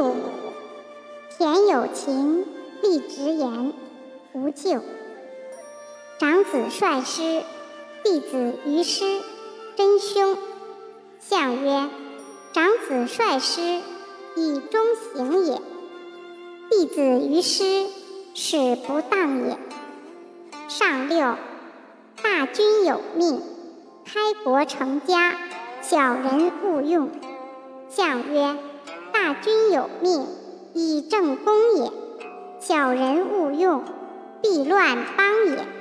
六五，田有情，立直言，无咎。长子率师，弟子于师，真凶。相曰：长子率师，以忠行也；弟子于师，使不当也。上六，大军有命，开国成家，小人勿用。相曰：君有命，以正公也；小人勿用，必乱邦也。